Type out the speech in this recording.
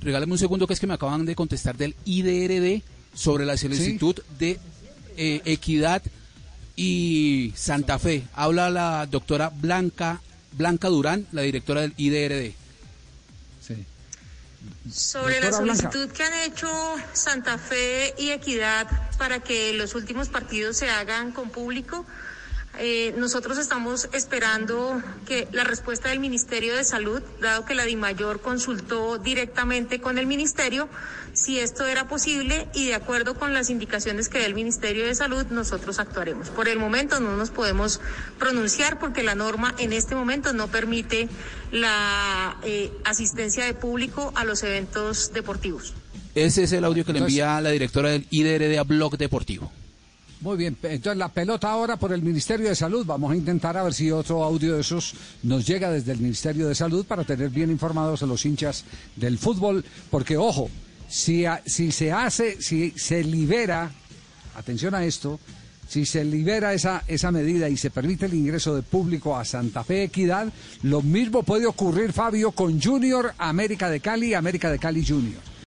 Regálame un segundo que es que me acaban de contestar del IDRD sobre la solicitud de eh, Equidad y Santa Fe. Habla la doctora Blanca, Blanca Durán, la directora del IDRD. Sí. Sobre la Blanca. solicitud que han hecho Santa Fe y Equidad para que los últimos partidos se hagan con público, eh, nosotros estamos esperando que la respuesta del Ministerio de Salud, dado que la DIMAYOR consultó directamente con el Ministerio, si esto era posible y de acuerdo con las indicaciones que dé el Ministerio de Salud, nosotros actuaremos. Por el momento no nos podemos pronunciar porque la norma en este momento no permite la eh, asistencia de público a los eventos deportivos. Ese es el audio que le envía la directora del IDRD a Blog Deportivo. Muy bien, entonces la pelota ahora por el Ministerio de Salud. Vamos a intentar a ver si otro audio de esos nos llega desde el Ministerio de Salud para tener bien informados a los hinchas del fútbol. Porque, ojo, si, si se hace, si se libera, atención a esto, si se libera esa, esa medida y se permite el ingreso de público a Santa Fe Equidad, lo mismo puede ocurrir, Fabio, con Junior, América de Cali, América de Cali Junior.